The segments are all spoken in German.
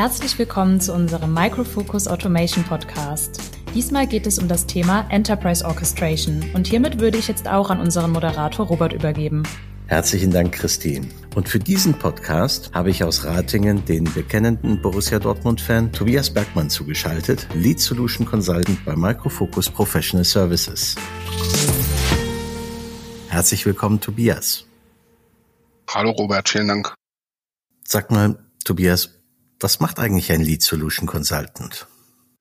Herzlich willkommen zu unserem Microfocus Automation Podcast. Diesmal geht es um das Thema Enterprise Orchestration und hiermit würde ich jetzt auch an unseren Moderator Robert übergeben. Herzlichen Dank, Christine. Und für diesen Podcast habe ich aus Ratingen den bekennenden Borussia Dortmund-Fan Tobias Bergmann zugeschaltet, Lead Solution Consultant bei Microfocus Professional Services. Herzlich willkommen, Tobias. Hallo Robert, vielen Dank. Sag mal, Tobias, was macht eigentlich ein Lead Solution Consultant?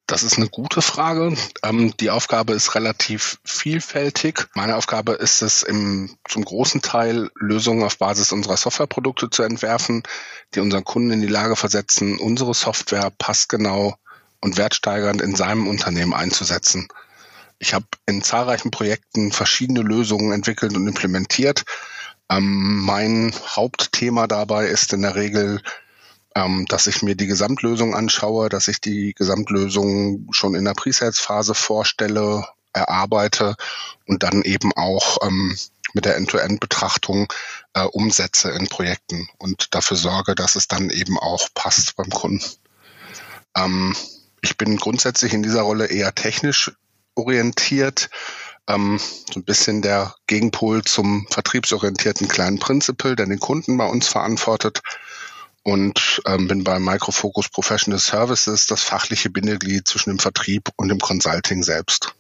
Das ist eine gute Frage. Ähm, die Aufgabe ist relativ vielfältig. Meine Aufgabe ist es, im, zum großen Teil Lösungen auf Basis unserer Softwareprodukte zu entwerfen, die unseren Kunden in die Lage versetzen, unsere Software passgenau und wertsteigernd in seinem Unternehmen einzusetzen. Ich habe in zahlreichen Projekten verschiedene Lösungen entwickelt und implementiert. Ähm, mein Hauptthema dabei ist in der Regel ähm, dass ich mir die Gesamtlösung anschaue, dass ich die Gesamtlösung schon in der Presales-Phase vorstelle, erarbeite und dann eben auch ähm, mit der End-to-End-Betrachtung äh, umsetze in Projekten und dafür sorge, dass es dann eben auch passt beim Kunden. Ähm, ich bin grundsätzlich in dieser Rolle eher technisch orientiert, ähm, so ein bisschen der Gegenpol zum vertriebsorientierten kleinen Principal, der den Kunden bei uns verantwortet und ähm, bin bei Microfocus Professional Services das fachliche Bindeglied zwischen dem Vertrieb und dem Consulting selbst.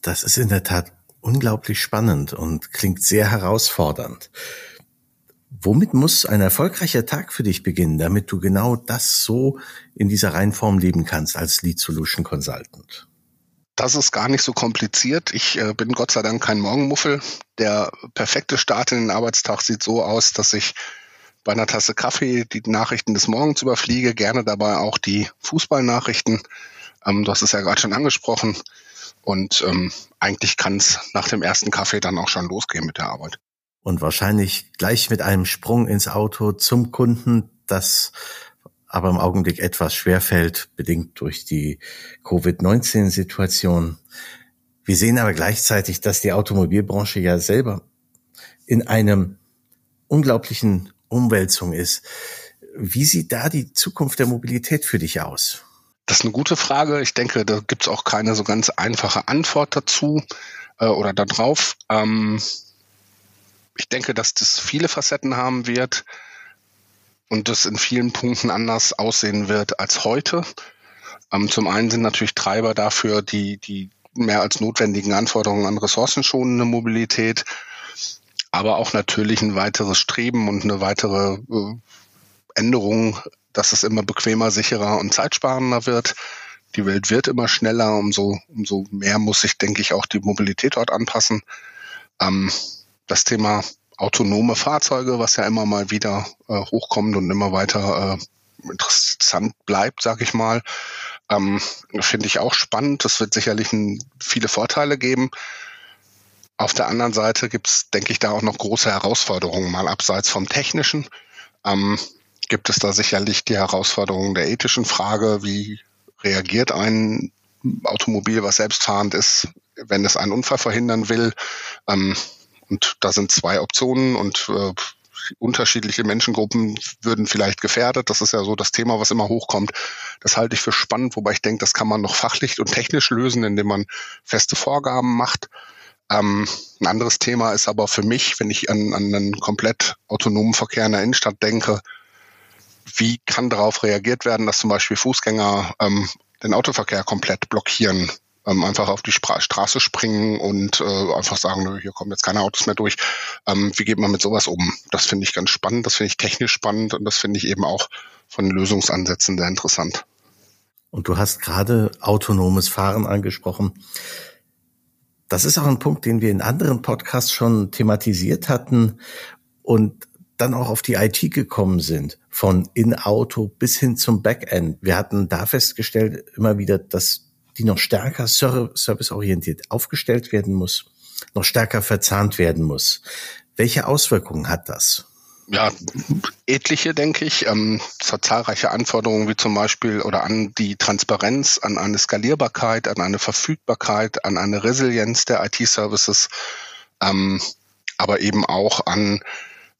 Das ist in der Tat unglaublich spannend und klingt sehr herausfordernd. Womit muss ein erfolgreicher Tag für dich beginnen, damit du genau das so in dieser Reihenform leben kannst als Lead Solution Consultant? Das ist gar nicht so kompliziert. Ich äh, bin Gott sei Dank kein Morgenmuffel. Der perfekte Start in den Arbeitstag sieht so aus, dass ich bei einer Tasse Kaffee die Nachrichten des Morgens überfliege, gerne dabei auch die Fußballnachrichten. Ähm, du hast es ja gerade schon angesprochen. Und ähm, eigentlich kann es nach dem ersten Kaffee dann auch schon losgehen mit der Arbeit. Und wahrscheinlich gleich mit einem Sprung ins Auto zum Kunden, das aber im Augenblick etwas schwerfällt, bedingt durch die Covid-19-Situation. Wir sehen aber gleichzeitig, dass die Automobilbranche ja selber in einem unglaublichen Umwälzung ist. Wie sieht da die Zukunft der Mobilität für dich aus? Das ist eine gute Frage. Ich denke, da gibt es auch keine so ganz einfache Antwort dazu äh, oder darauf. Ähm, ich denke, dass das viele Facetten haben wird und das in vielen Punkten anders aussehen wird als heute. Ähm, zum einen sind natürlich Treiber dafür die, die mehr als notwendigen Anforderungen an ressourcenschonende Mobilität aber auch natürlich ein weiteres Streben und eine weitere äh, Änderung, dass es immer bequemer, sicherer und zeitsparender wird. Die Welt wird immer schneller, umso, umso mehr muss sich, denke ich, auch die Mobilität dort anpassen. Ähm, das Thema autonome Fahrzeuge, was ja immer mal wieder äh, hochkommt und immer weiter äh, interessant bleibt, sag ich mal, ähm, finde ich auch spannend. Das wird sicherlich ein, viele Vorteile geben. Auf der anderen Seite gibt es, denke ich, da auch noch große Herausforderungen, mal abseits vom Technischen. Ähm, gibt es da sicherlich die Herausforderungen der ethischen Frage, wie reagiert ein Automobil, was selbstfahrend ist, wenn es einen Unfall verhindern will. Ähm, und da sind zwei Optionen und äh, unterschiedliche Menschengruppen würden vielleicht gefährdet. Das ist ja so das Thema, was immer hochkommt. Das halte ich für spannend, wobei ich denke, das kann man noch fachlich und technisch lösen, indem man feste Vorgaben macht. Ähm, ein anderes Thema ist aber für mich, wenn ich an, an einen komplett autonomen Verkehr in der Innenstadt denke, wie kann darauf reagiert werden, dass zum Beispiel Fußgänger ähm, den Autoverkehr komplett blockieren, ähm, einfach auf die Spra Straße springen und äh, einfach sagen, nö, hier kommen jetzt keine Autos mehr durch. Ähm, wie geht man mit sowas um? Das finde ich ganz spannend, das finde ich technisch spannend und das finde ich eben auch von Lösungsansätzen sehr interessant. Und du hast gerade autonomes Fahren angesprochen. Das ist auch ein Punkt, den wir in anderen Podcasts schon thematisiert hatten und dann auch auf die IT gekommen sind, von In-Auto bis hin zum Backend. Wir hatten da festgestellt immer wieder, dass die noch stärker serviceorientiert aufgestellt werden muss, noch stärker verzahnt werden muss. Welche Auswirkungen hat das? Ja, etliche, denke ich. Ähm, es hat zahlreiche Anforderungen, wie zum Beispiel oder an die Transparenz, an eine Skalierbarkeit, an eine Verfügbarkeit, an eine Resilienz der IT-Services, ähm, aber eben auch an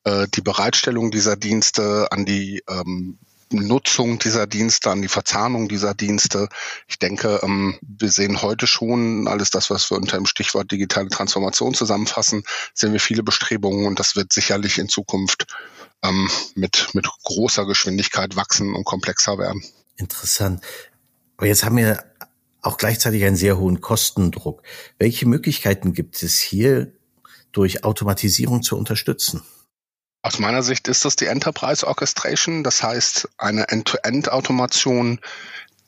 äh, die Bereitstellung dieser Dienste, an die ähm, Nutzung dieser Dienste, an die Verzahnung dieser Dienste. Ich denke, ähm, wir sehen heute schon alles das, was wir unter dem Stichwort digitale Transformation zusammenfassen, sehen wir viele Bestrebungen und das wird sicherlich in Zukunft ähm, mit, mit großer Geschwindigkeit wachsen und komplexer werden. Interessant. Aber jetzt haben wir auch gleichzeitig einen sehr hohen Kostendruck. Welche Möglichkeiten gibt es hier durch Automatisierung zu unterstützen? Aus meiner Sicht ist das die Enterprise Orchestration, das heißt eine End-to-End-Automation,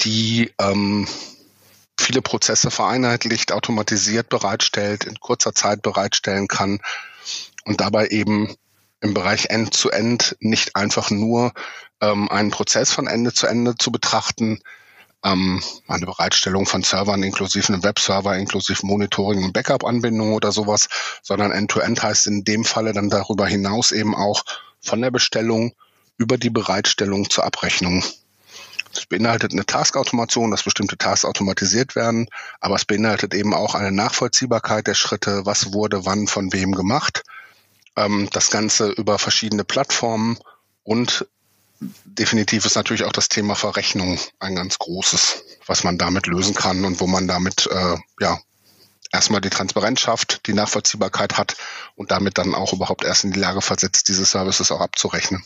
die ähm, viele Prozesse vereinheitlicht, automatisiert bereitstellt, in kurzer Zeit bereitstellen kann und dabei eben im Bereich End-to-End nicht einfach nur ähm, einen Prozess von Ende zu Ende zu betrachten, ähm, eine Bereitstellung von Servern inklusive einem Webserver, inklusive Monitoring und Backup-Anbindung oder sowas, sondern End-to-End -End heißt in dem Falle dann darüber hinaus eben auch von der Bestellung über die Bereitstellung zur Abrechnung. Das beinhaltet eine Task-Automation, dass bestimmte Tasks automatisiert werden, aber es beinhaltet eben auch eine Nachvollziehbarkeit der Schritte, was wurde wann von wem gemacht. Ähm, das Ganze über verschiedene Plattformen und definitiv ist natürlich auch das Thema Verrechnung ein ganz großes, was man damit lösen kann und wo man damit äh, ja erstmal die Transparenz schafft, die Nachvollziehbarkeit hat und damit dann auch überhaupt erst in die Lage versetzt, diese Services auch abzurechnen.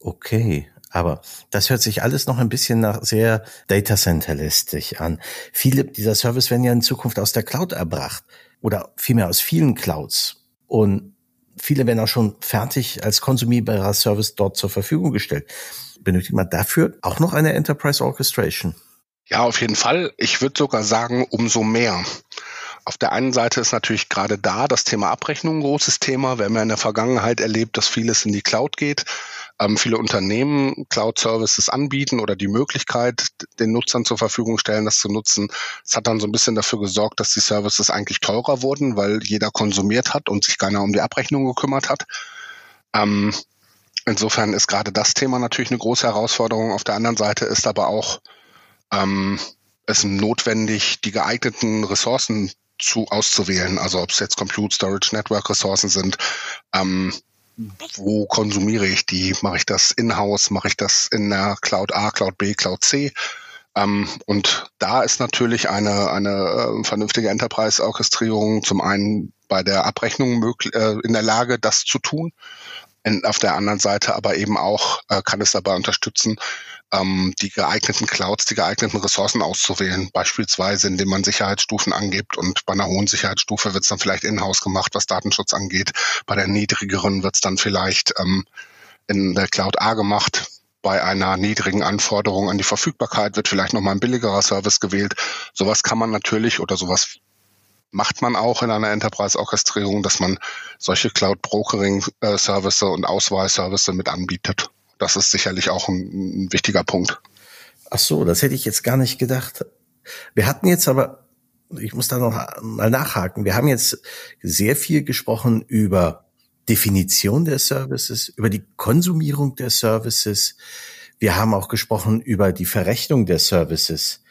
Okay, aber das hört sich alles noch ein bisschen nach sehr Data Center-lästig an. Viele dieser Services werden ja in Zukunft aus der Cloud erbracht oder vielmehr aus vielen Clouds. Und viele werden auch schon fertig als konsumierbarer Service dort zur Verfügung gestellt. Benötigt man dafür auch noch eine Enterprise Orchestration? Ja, auf jeden Fall. Ich würde sogar sagen, umso mehr. Auf der einen Seite ist natürlich gerade da das Thema Abrechnung ein großes Thema. Wir haben ja in der Vergangenheit erlebt, dass vieles in die Cloud geht ähm, viele Unternehmen Cloud-Services anbieten oder die Möglichkeit den Nutzern zur Verfügung stellen, das zu nutzen. Es hat dann so ein bisschen dafür gesorgt, dass die Services eigentlich teurer wurden, weil jeder konsumiert hat und sich keiner um die Abrechnung gekümmert hat. Ähm, insofern ist gerade das Thema natürlich eine große Herausforderung. Auf der anderen Seite ist aber auch ähm, es notwendig, die geeigneten Ressourcen zu auszuwählen. Also ob es jetzt Compute, Storage, Network Ressourcen sind, ähm, wo konsumiere ich die? Mache ich das in-house? Mache ich das in der Cloud A, Cloud B, Cloud C? Ähm, und da ist natürlich eine, eine äh, vernünftige Enterprise-Orchestrierung zum einen bei der Abrechnung äh, in der Lage, das zu tun. Und auf der anderen Seite aber eben auch äh, kann es dabei unterstützen, ähm, die geeigneten Clouds, die geeigneten Ressourcen auszuwählen, beispielsweise indem man Sicherheitsstufen angibt und bei einer hohen Sicherheitsstufe wird es dann vielleicht in-house gemacht, was Datenschutz angeht. Bei der niedrigeren wird es dann vielleicht ähm, in der Cloud A gemacht. Bei einer niedrigen Anforderung an die Verfügbarkeit wird vielleicht nochmal ein billigerer Service gewählt. Sowas kann man natürlich oder sowas macht man auch in einer Enterprise-Orchestrierung, dass man solche Cloud-Brokering-Services äh, und Auswahlservices mit anbietet das ist sicherlich auch ein, ein wichtiger Punkt. Ach so, das hätte ich jetzt gar nicht gedacht. Wir hatten jetzt aber, ich muss da noch mal nachhaken, wir haben jetzt sehr viel gesprochen über Definition der Services, über die Konsumierung der Services. Wir haben auch gesprochen über die Verrechnung der Services.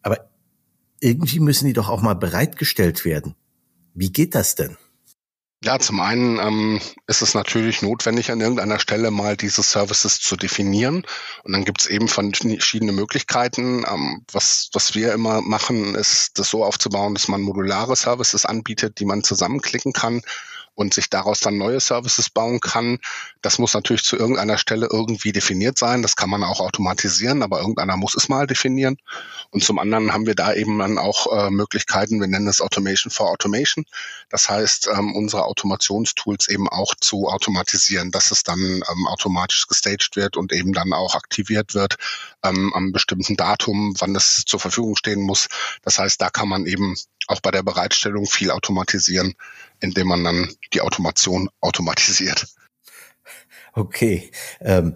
Aber irgendwie müssen die doch auch mal bereitgestellt werden. Wie geht das denn? Ja, zum einen ähm, ist es natürlich notwendig, an irgendeiner Stelle mal diese Services zu definieren. Und dann gibt es eben verschiedene Möglichkeiten. Ähm, was, was wir immer machen, ist das so aufzubauen, dass man modulare Services anbietet, die man zusammenklicken kann und sich daraus dann neue Services bauen kann. Das muss natürlich zu irgendeiner Stelle irgendwie definiert sein. Das kann man auch automatisieren, aber irgendeiner muss es mal definieren. Und zum anderen haben wir da eben dann auch äh, Möglichkeiten, wir nennen es Automation for Automation. Das heißt, ähm, unsere Automationstools eben auch zu automatisieren, dass es dann ähm, automatisch gestaged wird und eben dann auch aktiviert wird ähm, am bestimmten Datum, wann es zur Verfügung stehen muss. Das heißt, da kann man eben auch bei der Bereitstellung viel automatisieren, indem man dann die Automation automatisiert. Okay. Ähm,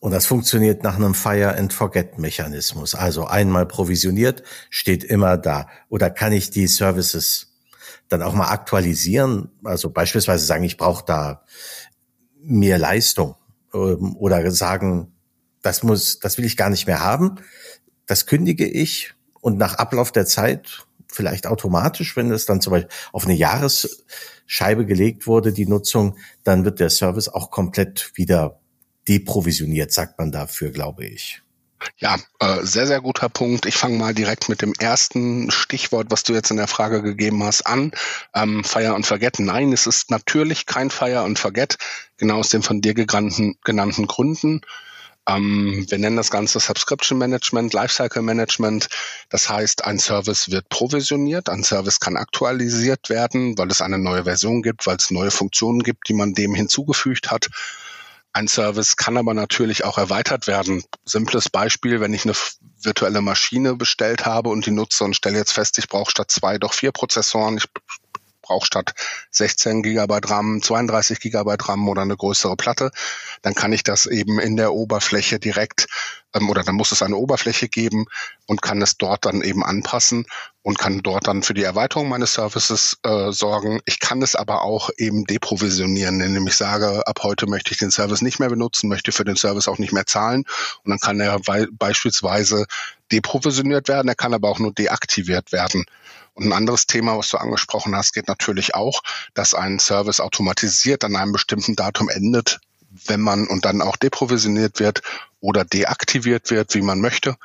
und das funktioniert nach einem Fire and Forget Mechanismus. Also einmal provisioniert, steht immer da. Oder kann ich die Services dann auch mal aktualisieren? Also beispielsweise sagen, ich brauche da mehr Leistung ähm, oder sagen, das muss, das will ich gar nicht mehr haben. Das kündige ich und nach Ablauf der Zeit vielleicht automatisch, wenn es dann zum Beispiel auf eine Jahresscheibe gelegt wurde, die Nutzung, dann wird der Service auch komplett wieder deprovisioniert, sagt man dafür, glaube ich. Ja, äh, sehr, sehr guter Punkt. Ich fange mal direkt mit dem ersten Stichwort, was du jetzt in der Frage gegeben hast, an. Ähm, Fire und Forget. Nein, es ist natürlich kein Fire und Forget, genau aus den von dir genannten, genannten Gründen. Ähm, wir nennen das Ganze Subscription Management, Lifecycle Management. Das heißt, ein Service wird provisioniert, ein Service kann aktualisiert werden, weil es eine neue Version gibt, weil es neue Funktionen gibt, die man dem hinzugefügt hat. Ein Service kann aber natürlich auch erweitert werden. Simples Beispiel, wenn ich eine virtuelle Maschine bestellt habe und die nutze und stelle jetzt fest, ich brauche statt zwei doch vier Prozessoren, ich brauche statt 16 Gigabyte RAM 32 Gigabyte RAM oder eine größere Platte, dann kann ich das eben in der Oberfläche direkt ähm, oder dann muss es eine Oberfläche geben und kann es dort dann eben anpassen und kann dort dann für die Erweiterung meines Services äh, sorgen. Ich kann es aber auch eben deprovisionieren, indem ich sage, ab heute möchte ich den Service nicht mehr benutzen, möchte für den Service auch nicht mehr zahlen und dann kann er beispielsweise deprovisioniert werden, er kann aber auch nur deaktiviert werden. Und ein anderes Thema, was du angesprochen hast, geht natürlich auch, dass ein Service automatisiert an einem bestimmten Datum endet, wenn man und dann auch deprovisioniert wird oder deaktiviert wird, wie man möchte.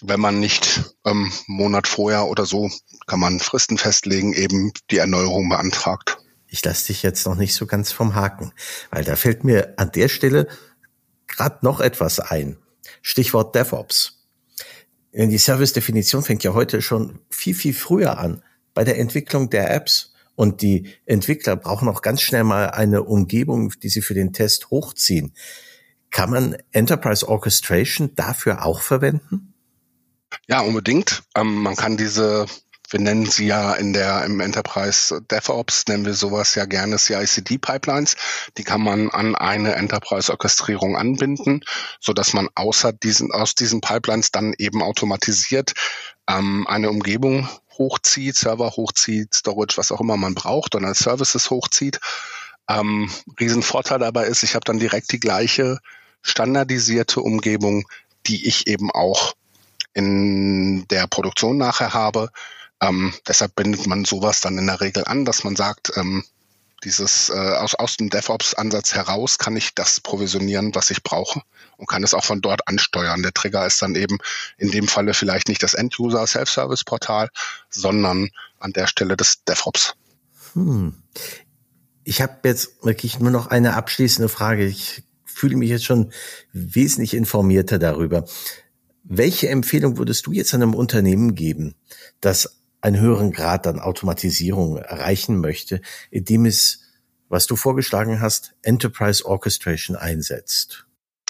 Wenn man nicht ähm, Monat vorher oder so, kann man Fristen festlegen, eben die Erneuerung beantragt. Ich lasse dich jetzt noch nicht so ganz vom Haken, weil da fällt mir an der Stelle gerade noch etwas ein. Stichwort DevOps. Die Service-Definition fängt ja heute schon viel, viel früher an bei der Entwicklung der Apps. Und die Entwickler brauchen auch ganz schnell mal eine Umgebung, die sie für den Test hochziehen. Kann man Enterprise Orchestration dafür auch verwenden? Ja, unbedingt. Ähm, man kann diese wir nennen sie ja in der im Enterprise DevOps nennen wir sowas ja gerne CI/CD Pipelines. Die kann man an eine Enterprise Orchestrierung anbinden, so dass man außer diesen aus diesen Pipelines dann eben automatisiert ähm, eine Umgebung hochzieht, Server hochzieht, Storage, was auch immer man braucht, und als Services hochzieht. Ähm, Riesenvorteil dabei ist, ich habe dann direkt die gleiche standardisierte Umgebung, die ich eben auch in der Produktion nachher habe ähm, deshalb bindet man sowas dann in der Regel an, dass man sagt, ähm, dieses äh, aus, aus dem DevOps-Ansatz heraus kann ich das provisionieren, was ich brauche und kann es auch von dort ansteuern. Der Trigger ist dann eben in dem Falle vielleicht nicht das End-User Self-Service-Portal, sondern an der Stelle des DevOps. Hm. Ich habe jetzt wirklich nur noch eine abschließende Frage. Ich fühle mich jetzt schon wesentlich informierter darüber. Welche Empfehlung würdest du jetzt einem Unternehmen geben, das einen höheren Grad an Automatisierung erreichen möchte, indem es, was du vorgeschlagen hast, Enterprise Orchestration einsetzt?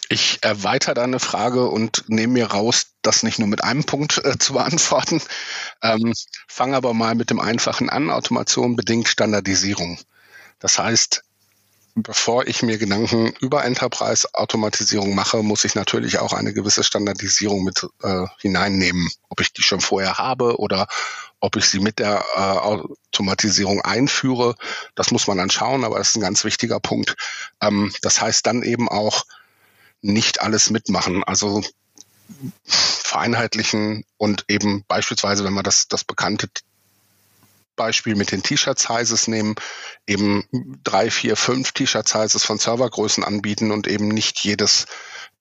Ich erweitere deine Frage und nehme mir raus, das nicht nur mit einem Punkt äh, zu beantworten. Ähm, Fange aber mal mit dem Einfachen an. Automation bedingt Standardisierung. Das heißt, bevor ich mir Gedanken über Enterprise-Automatisierung mache, muss ich natürlich auch eine gewisse Standardisierung mit äh, hineinnehmen. Ob ich die schon vorher habe oder ob ich sie mit der äh, Automatisierung einführe, das muss man dann schauen, aber das ist ein ganz wichtiger Punkt. Ähm, das heißt dann eben auch nicht alles mitmachen. Also vereinheitlichen und eben beispielsweise, wenn man das, das bekannte Beispiel mit den T-Shirt-Sizes nehmen, eben drei, vier, fünf T-Shirt-Sizes von Servergrößen anbieten und eben nicht jedes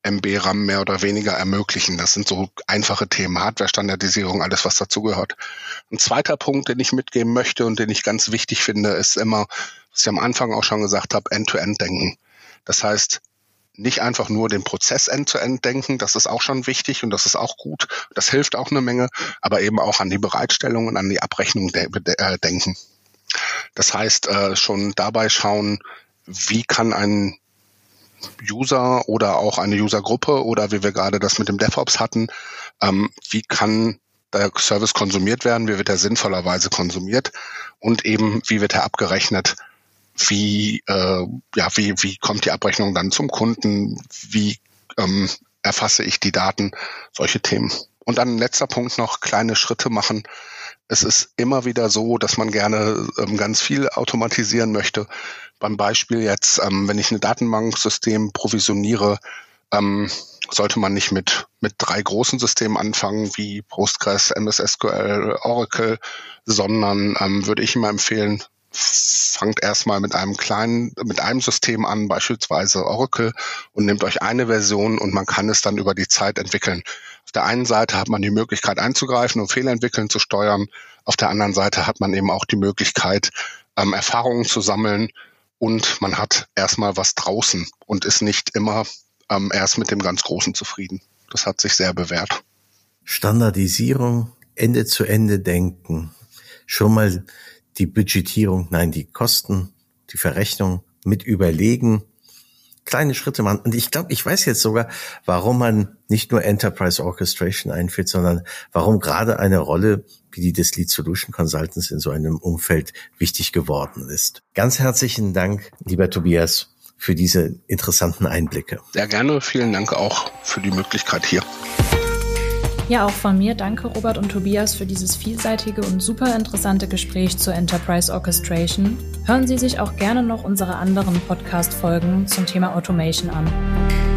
MB RAM mehr oder weniger ermöglichen. Das sind so einfache Themen, Hardware-Standardisierung, alles was dazugehört. Ein zweiter Punkt, den ich mitgeben möchte und den ich ganz wichtig finde, ist immer, was ich am Anfang auch schon gesagt habe, End-to-End-Denken. Das heißt, nicht einfach nur den Prozess end-to-end denken, das ist auch schon wichtig und das ist auch gut, das hilft auch eine Menge, aber eben auch an die Bereitstellung und an die Abrechnung de de äh, denken. Das heißt, äh, schon dabei schauen, wie kann ein User oder auch eine Usergruppe oder wie wir gerade das mit dem DevOps hatten, ähm, wie kann der Service konsumiert werden, wie wird er sinnvollerweise konsumiert und eben wie wird er abgerechnet, wie, äh, ja, wie, wie kommt die Abrechnung dann zum Kunden, wie ähm, erfasse ich die Daten, solche Themen. Und dann letzter Punkt noch, kleine Schritte machen. Es ist immer wieder so, dass man gerne ähm, ganz viel automatisieren möchte. Beim Beispiel jetzt, ähm, wenn ich ein Datenbanksystem provisioniere, ähm, sollte man nicht mit, mit drei großen Systemen anfangen wie Postgres, MS SQL, Oracle, sondern ähm, würde ich immer empfehlen, fangt erstmal mit einem kleinen, mit einem System an, beispielsweise Oracle, und nehmt euch eine Version und man kann es dann über die Zeit entwickeln. Auf der einen Seite hat man die Möglichkeit einzugreifen und Fehlentwickeln zu steuern. Auf der anderen Seite hat man eben auch die Möglichkeit, ähm, Erfahrungen zu sammeln und man hat erstmal was draußen und ist nicht immer ähm, erst mit dem ganz Großen zufrieden. Das hat sich sehr bewährt. Standardisierung, Ende zu Ende denken, schon mal die Budgetierung, nein, die Kosten, die Verrechnung mit überlegen, kleine Schritte machen. Und ich glaube, ich weiß jetzt sogar, warum man nicht nur Enterprise Orchestration einführt, sondern warum gerade eine Rolle wie die des Lead Solution Consultants in so einem Umfeld wichtig geworden ist. Ganz herzlichen Dank, lieber Tobias, für diese interessanten Einblicke. Sehr gerne. Vielen Dank auch für die Möglichkeit hier. Ja, auch von mir danke Robert und Tobias für dieses vielseitige und super interessante Gespräch zur Enterprise Orchestration. Hören Sie sich auch gerne noch unsere anderen Podcast-Folgen zum Thema Automation an.